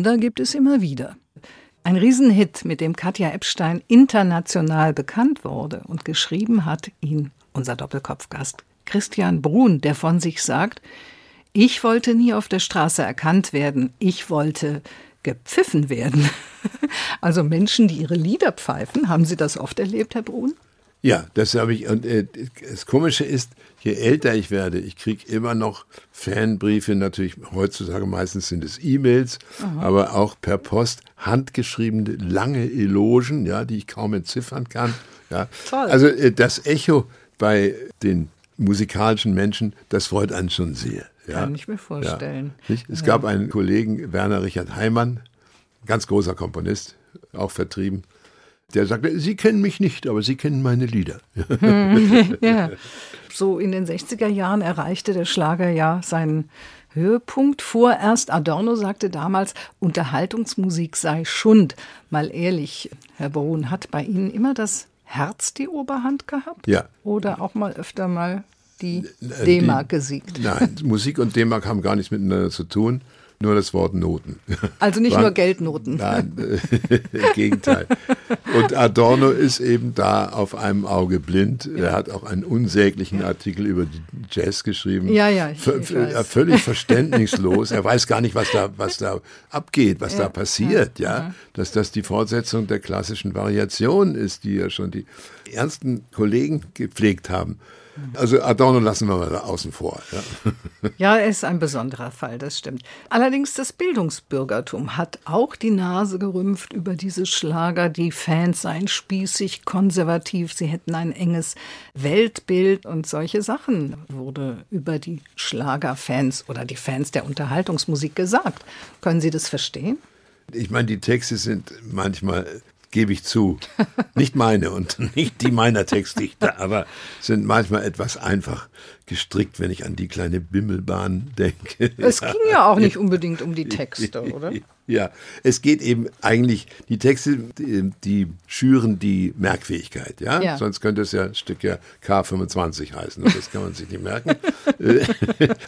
Wunder gibt es immer wieder. Ein Riesenhit, mit dem Katja Epstein international bekannt wurde und geschrieben hat ihn unser Doppelkopfgast Christian Brun, der von sich sagt, ich wollte nie auf der Straße erkannt werden, ich wollte gepfiffen werden. Also Menschen, die ihre Lieder pfeifen, haben Sie das oft erlebt, Herr Brun? Ja, das habe ich. Und äh, das Komische ist, je älter ich werde, ich kriege immer noch Fanbriefe, natürlich heutzutage meistens sind es E-Mails, aber auch per Post handgeschriebene lange Elogen, ja, die ich kaum entziffern kann. Ja. Toll. Also äh, das Echo bei den musikalischen Menschen, das freut einen schon sehr. Ja. Kann ich mir vorstellen. Ja. Es gab einen Kollegen, Werner Richard Heimann, ganz großer Komponist, auch vertrieben. Der sagte, Sie kennen mich nicht, aber Sie kennen meine Lieder. Ja. So in den 60er Jahren erreichte der Schlager ja seinen Höhepunkt. Vorerst Adorno sagte damals, Unterhaltungsmusik sei Schund. Mal ehrlich, Herr Brun, hat bei Ihnen immer das Herz die Oberhand gehabt? Ja. Oder auch mal öfter mal die Äh, D-Mark gesiegt? Nein, Musik und D-Mark haben gar nichts miteinander zu tun, nur das Wort Noten. Also nicht War- nur Geldnoten. Nein, äh, im Gegenteil. Und Adorno ist eben da auf einem Auge blind. Er hat auch einen unsäglichen Artikel über Jazz geschrieben. Ja, ja, ich- V- ich. Völlig verständnislos. Er weiß gar nicht, was da, was da abgeht, was da passiert. Ja, dass das die Fortsetzung der klassischen Variation ist, die ja schon die ernsten Kollegen gepflegt haben. Also Adorno lassen wir mal da außen vor. Ja. Ja, er ist ein besonderer Fall, das stimmt. Allerdings das Bildungsbürgertum hat auch die Nase gerümpft über diese Schlager. Die Fans seien spießig, konservativ, sie hätten ein enges Weltbild und solche Sachen wurde über die Schlagerfans oder die Fans der Unterhaltungsmusik gesagt. Können Sie das verstehen? Ich meine, die Texte sind manchmal, gebe ich zu, nicht meine und nicht die meiner Textdichter, aber sind manchmal etwas einfach gestrickt, wenn ich an die kleine Bimmelbahn denke. Es ging ja auch nicht unbedingt um die Texte, oder? Ja, es geht eben eigentlich, die Texte, die, die schüren die Merkfähigkeit, ja? Ja. Sonst könnte es ja ein Stück ja K25 heißen das kann man sich nicht merken.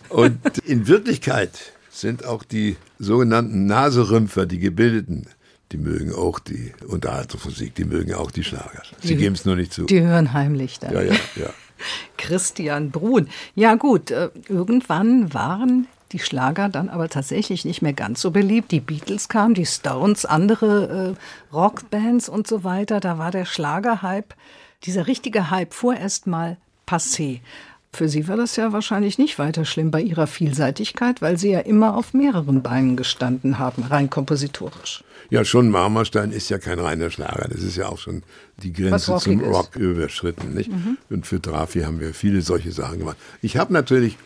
Und in Wirklichkeit sind auch die sogenannten Naserümpfer, die Gebildeten, die mögen auch die Unterhaltungsmusik, die mögen auch die Schlager. Sie geben es nur nicht zu. Die hören heimlich dann. Ja, ja, ja. Christian Brun. Ja gut, äh, irgendwann waren die Schlager dann aber tatsächlich nicht mehr ganz so beliebt. Die Beatles kamen, die Stones, andere äh, Rockbands und so weiter. Da war der Schlagerhype, dieser richtige Hype vorerst mal passé. Für Sie war das ja wahrscheinlich nicht weiter schlimm bei Ihrer Vielseitigkeit, weil Sie ja immer auf mehreren Beinen gestanden haben, rein kompositorisch. Ja, schon Marmorstein ist ja kein reiner Schlager. Das ist ja auch schon die Grenze zum. Mhm. Rock überschritten. Nicht? Und für Drafi haben wir viele solche Sachen gemacht. Ich habe natürlich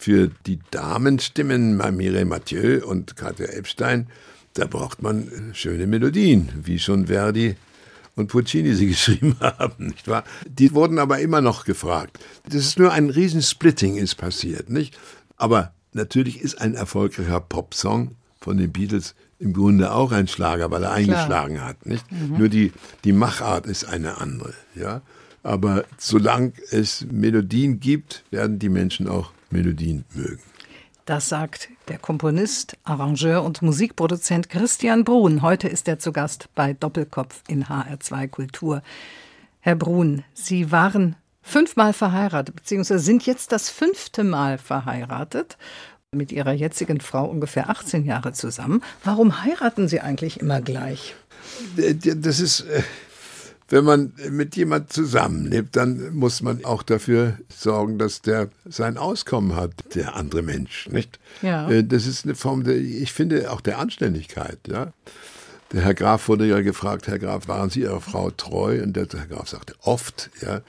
für die Damenstimmen bei Mireille Mathieu und Katja Epstein, da braucht man äh, schöne Melodien, wie schon Verdi und Puccini sie geschrieben haben, nicht wahr? Die wurden aber immer noch gefragt. Das ist nur ein Riesensplitting ist passiert, nicht? Aber natürlich ist ein erfolgreicher Popsong von den Beatles im Grunde auch ein Schlager, weil er eingeschlagen hat, nicht? Nur die, die Machart ist eine andere, ja? Aber solange es Melodien gibt, werden die Menschen auch Melodien mögen. Das sagt der Komponist, Arrangeur und Musikproduzent Christian Brun. Heute ist er zu Gast bei Doppelkopf in HR2 Kultur. Herr Brun, Sie waren fünfmal verheiratet, beziehungsweise sind jetzt das fünfte Mal verheiratet. Mit Ihrer jetzigen Frau ungefähr 18 Jahre zusammen. Warum heiraten Sie eigentlich immer gleich? Äh, Das ist, äh, wenn man mit jemand zusammenlebt, dann muss man auch dafür sorgen, dass der sein Auskommen hat, der andere Mensch, nicht? Ja. Äh, Das ist eine Form der, ich finde, auch der Anständigkeit, ja. Der Herr Graf wurde ja gefragt, Herr Graf, waren Sie Ihrer Frau treu? Und der Herr Graf sagte, oft, ja.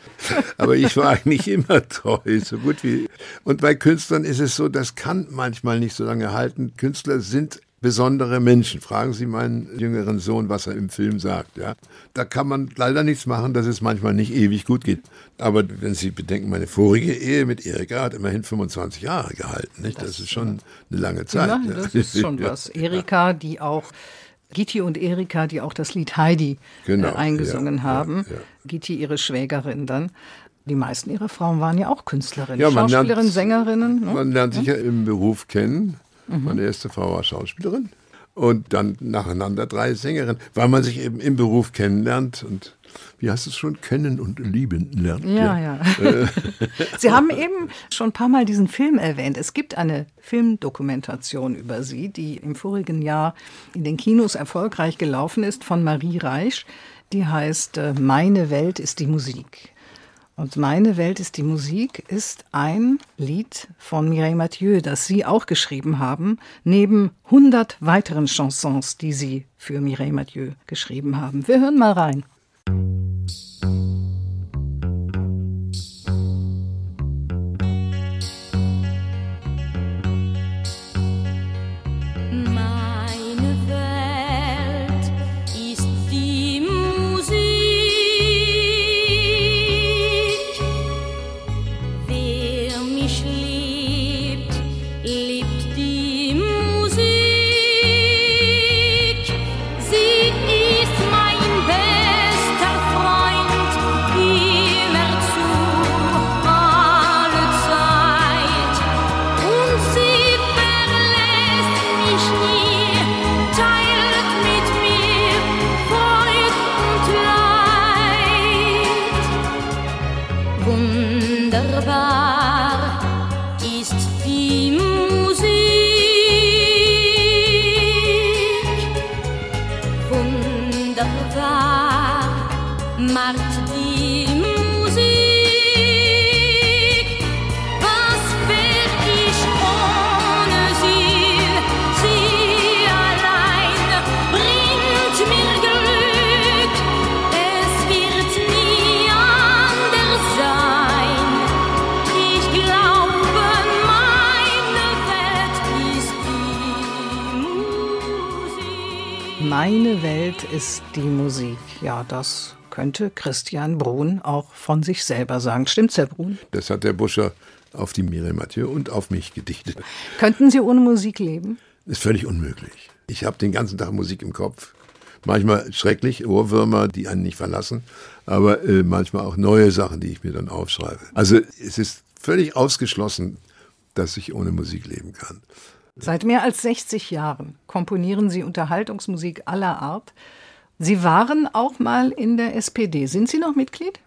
Aber ich war eigentlich immer treu, so gut wie. Und bei Künstlern ist es so, das kann manchmal nicht so lange halten. Künstler sind besondere Menschen. Fragen Sie meinen jüngeren Sohn, was er im Film sagt, ja. Da kann man leider nichts machen, dass es manchmal nicht ewig gut geht. Aber wenn Sie bedenken, meine vorige Ehe mit Erika hat immerhin 25 Jahre gehalten, nicht? Das, ist schon eine lange Zeit. Ja, ja. das ist schon was. Erika, die auch, Gitti und Erika, die auch das Lied Heidi Genau, äh, eingesungen ja, haben. ja, ja. Gitti, ihre Schwägerin dann. Die meisten ihrer Frauen waren ja auch Künstlerinnen, Ja, Schauspielerinnen, lernt- Sängerinnen. Ne? Man lernt sich ja im Beruf kennen. Meine erste Frau war Schauspielerin. und dann nacheinander drei Sängerinnen, weil man sich eben im Beruf kennenlernt und wie heißt es schon, kennen und lieben lernt. Ja, ja. Sie haben eben schon ein paar Mal diesen Film erwähnt. Es gibt eine Filmdokumentation über Sie, die im vorigen Jahr in den Kinos erfolgreich gelaufen ist von Marie Reisch. Die heißt äh, Meine Welt ist die Musik. Und Meine Welt ist die Musik ist ein Lied von Mireille Mathieu, das Sie auch geschrieben haben, neben 100 weiteren Chansons, die Sie für Mireille Mathieu geschrieben haben. Wir hören mal rein. Meine Welt ist die Musik. Ja, das könnte Christian Brun auch von sich selber sagen. Stimmt's, Herr Brun? Das hat der Buscher auf die Mireille Mathieu und auf mich gedichtet. Könnten Sie ohne Musik leben? Ist völlig unmöglich. Ich habe den ganzen Tag Musik im Kopf. Manchmal schrecklich, Ohrwürmer, die einen nicht verlassen, aber äh, manchmal auch neue Sachen, die ich mir dann aufschreibe. Also es ist völlig ausgeschlossen, dass ich ohne Musik leben kann. Seit mehr als 60 Jahren komponieren Sie Unterhaltungsmusik aller Art. Sie waren auch mal in der SPD. Sind Sie noch Mitglied?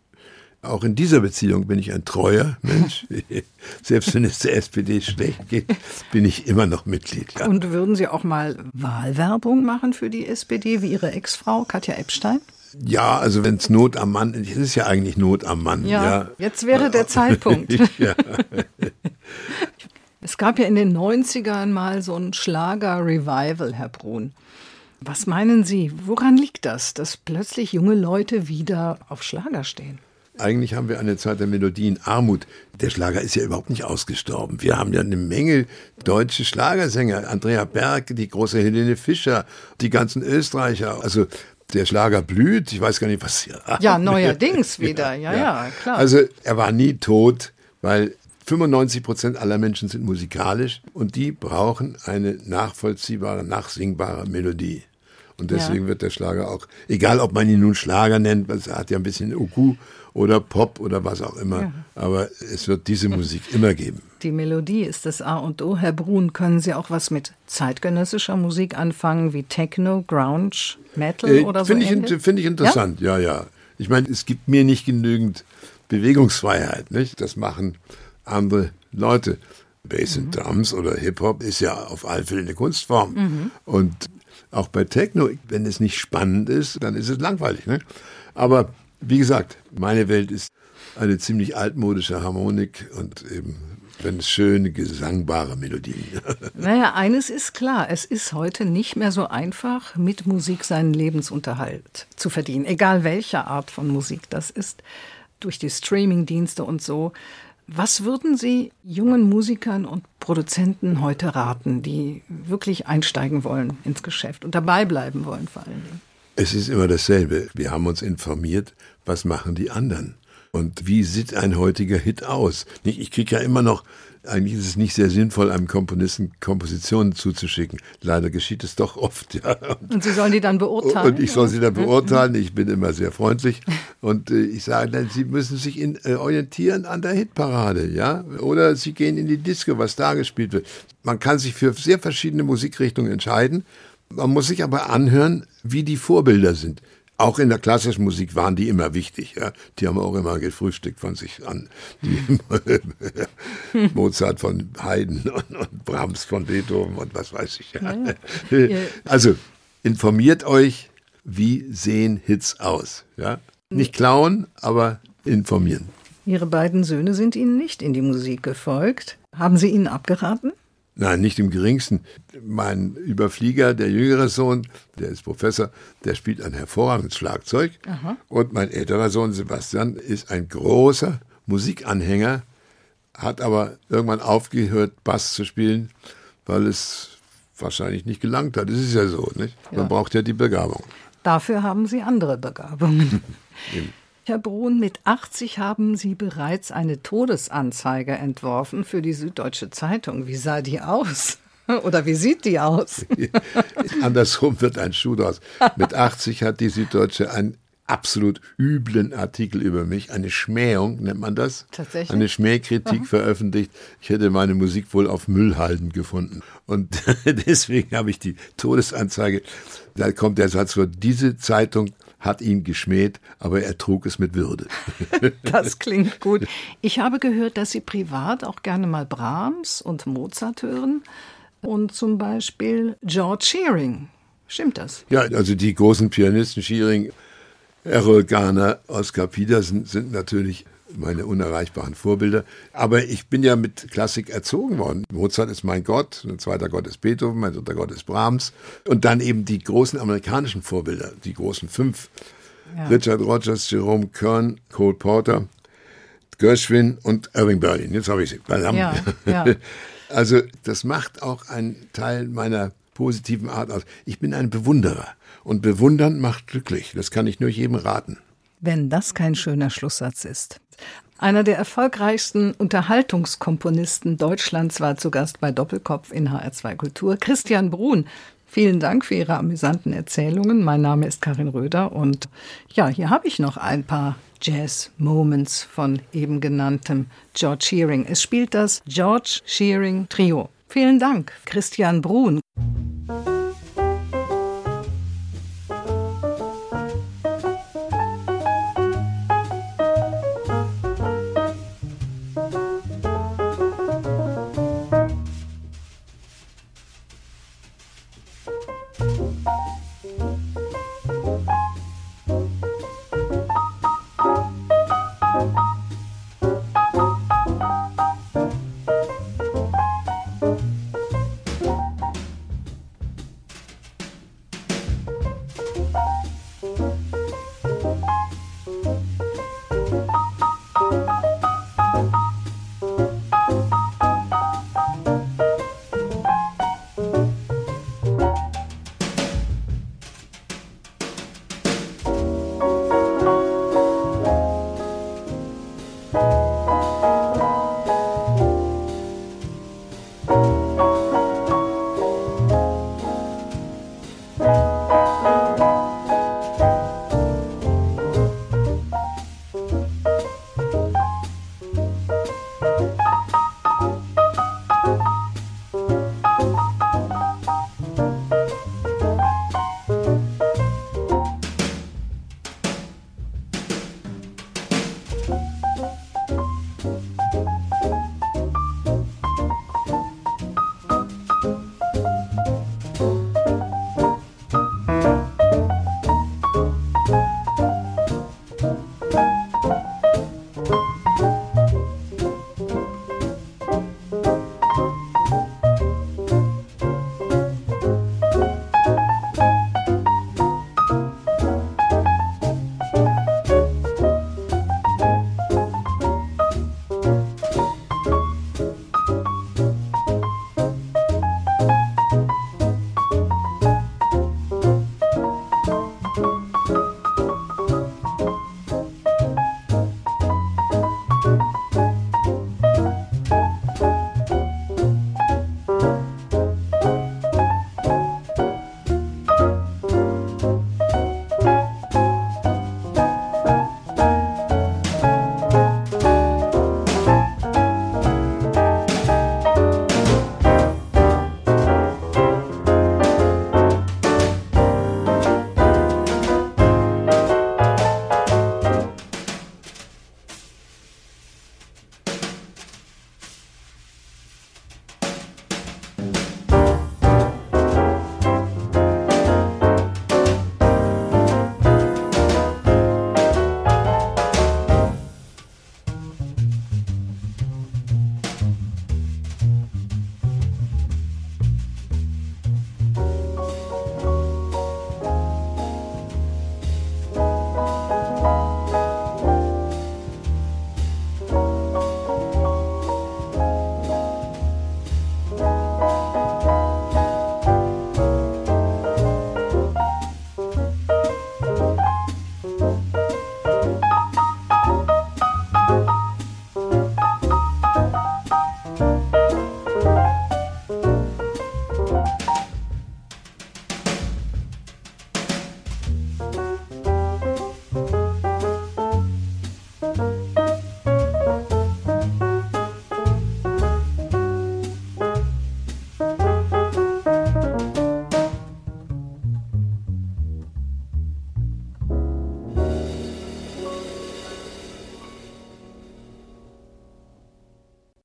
Auch in dieser Beziehung bin ich ein treuer Mensch. Selbst wenn es der SPD schlecht geht, bin ich immer noch Mitglied. Ja. Und würden Sie auch mal Wahlwerbung machen für die SPD, wie Ihre Ex-Frau Katja Epstein? Ja, also wenn es Not am Mann ist, es ist ja eigentlich Not am Mann. Ja, Ja, jetzt wäre der Zeitpunkt. ja. Es gab ja in den 90ern mal so ein Schlager-Revival, Herr Brun. Was meinen Sie, woran liegt das, dass plötzlich junge Leute wieder auf Schlager stehen? Eigentlich haben wir eine Zeit der Melodienarmut. Der Schlager ist ja überhaupt nicht ausgestorben. Wir haben ja eine Menge deutsche Schlagersänger. Andrea Berg, die große Helene Fischer, die ganzen Österreicher. Also der Schlager blüht. Ich weiß gar nicht, was. Ja, neuerdings wieder. Ja, ja, klar. Also er war nie tot, weil 95 Prozent aller Menschen sind musikalisch und die brauchen eine nachvollziehbare, nachsingbare Melodie. Und deswegen Ja. wird der Schlager auch, egal ob man ihn nun Schlager nennt, weil es hat ja ein bisschen Uku oder Pop oder was auch immer, aber es wird diese Musik immer geben. Die Melodie ist das A und O. Herr Brun, können Sie auch was mit zeitgenössischer Musik anfangen, wie Techno, Grunge, Metal Äh, oder so? Finde ich, ähnlich? int- find ich interessant, ja? ja, Ich meine, es gibt mir nicht genügend Bewegungsfreiheit, nicht? Das machen andere Leute. Bass Mhm. und Drums oder Hip-Hop ist ja auf alle Fälle eine Kunstform. Mhm. Und auch bei Techno, wenn es nicht spannend ist, dann ist es langweilig. Ne? Aber wie gesagt, meine Welt ist eine ziemlich altmodische Harmonik und eben, wenn es schöne, gesangbare Melodien. Naja, eines ist klar, es ist heute nicht mehr so einfach, mit Musik seinen Lebensunterhalt zu verdienen, egal welche Art von Musik das ist, durch die Streamingdienste und so. Was würden Sie jungen Musikern und Produzenten heute raten, die wirklich einsteigen wollen ins Geschäft und dabei bleiben wollen vor allen Dingen? Es ist immer dasselbe. Wir haben uns informiert, was machen die anderen? Und wie sieht ein heutiger Hit aus? Ich kriege ja immer noch, eigentlich ist es nicht sehr sinnvoll, einem Komponisten Kompositionen zuzuschicken. Leider geschieht es doch oft, ja. Und Sie sollen die dann beurteilen? Und ich soll sie dann beurteilen. Ich bin immer sehr freundlich. Und äh, ich sage dann, sie müssen sich in, äh, orientieren an der Hitparade, ja. Oder sie gehen in die Disco, was da gespielt wird. Man kann sich für sehr verschiedene Musikrichtungen entscheiden. Man muss sich aber anhören, wie die Vorbilder sind. Auch in der klassischen Musik waren die immer wichtig. Ja? Die haben auch immer gefrühstückt von sich an. Die Mozart von Haydn und, und, Brahms von Beethoven und was weiß ich. Ja. Ja. Also informiert euch, wie sehen Hits aus. Ja? Nicht klauen, aber informieren. Ihre beiden Söhne sind Ihnen nicht in die Musik gefolgt. Haben Sie ihnen abgeraten? Nein, nicht im geringsten. Mein Überflieger, der jüngere Sohn, der ist Professor, der spielt ein hervorragendes Schlagzeug. Aha. Und mein älterer Sohn Sebastian ist ein großer Musikanhänger, hat aber irgendwann aufgehört, Bass zu spielen, weil es wahrscheinlich nicht gelangt hat. Das ist ja so, nicht? Man ja. braucht ja die Begabung. Dafür haben Sie andere Begabungen. Herr Brun, mit 80 haben Sie bereits eine Todesanzeige entworfen für die Süddeutsche Zeitung. Wie sah die aus? Oder wie sieht die aus? Andersrum wird ein Schuh draus. Mit 80 hat die Süddeutsche einen absolut üblen Artikel über mich, eine Schmähung nennt man das, Tatsächlich? eine Schmähkritik Aha. veröffentlicht. Ich hätte meine Musik wohl auf Müllhalden gefunden. Und deswegen habe ich die Todesanzeige. Da kommt der Satz, wo diese Zeitung hat ihn geschmäht, aber er trug es mit Würde. das klingt gut. Ich habe gehört, dass Sie privat auch gerne mal Brahms und Mozart hören und zum Beispiel George Shearing. Stimmt das? Ja, also die großen Pianisten Shearing, Errol Garner, Oscar Peterson sind natürlich meine unerreichbaren Vorbilder. Aber ich bin ja mit Klassik erzogen worden. Mozart ist mein Gott, ein zweiter Gott ist Beethoven, mein dritter Gott ist Brahms. Und dann eben die großen amerikanischen Vorbilder, die großen fünf. Ja. Richard Rogers, Jerome Kern, Cole Porter, Gershwin und Irving Berlin. Jetzt habe ich sie. Ja, ja. Also das macht auch einen Teil meiner positiven Art aus. Ich bin ein Bewunderer. Und bewundern macht glücklich. Das kann ich nur jedem raten. Wenn das kein schöner Schlusssatz ist. Einer der erfolgreichsten Unterhaltungskomponisten Deutschlands war zu Gast bei Doppelkopf in HR2 Kultur, Christian Brun. Vielen Dank für Ihre amüsanten Erzählungen. Mein Name ist Karin Röder und ja, hier habe ich noch ein paar Jazz Moments von eben genanntem George Shearing. Es spielt das George Shearing Trio. Vielen Dank, Christian Brun.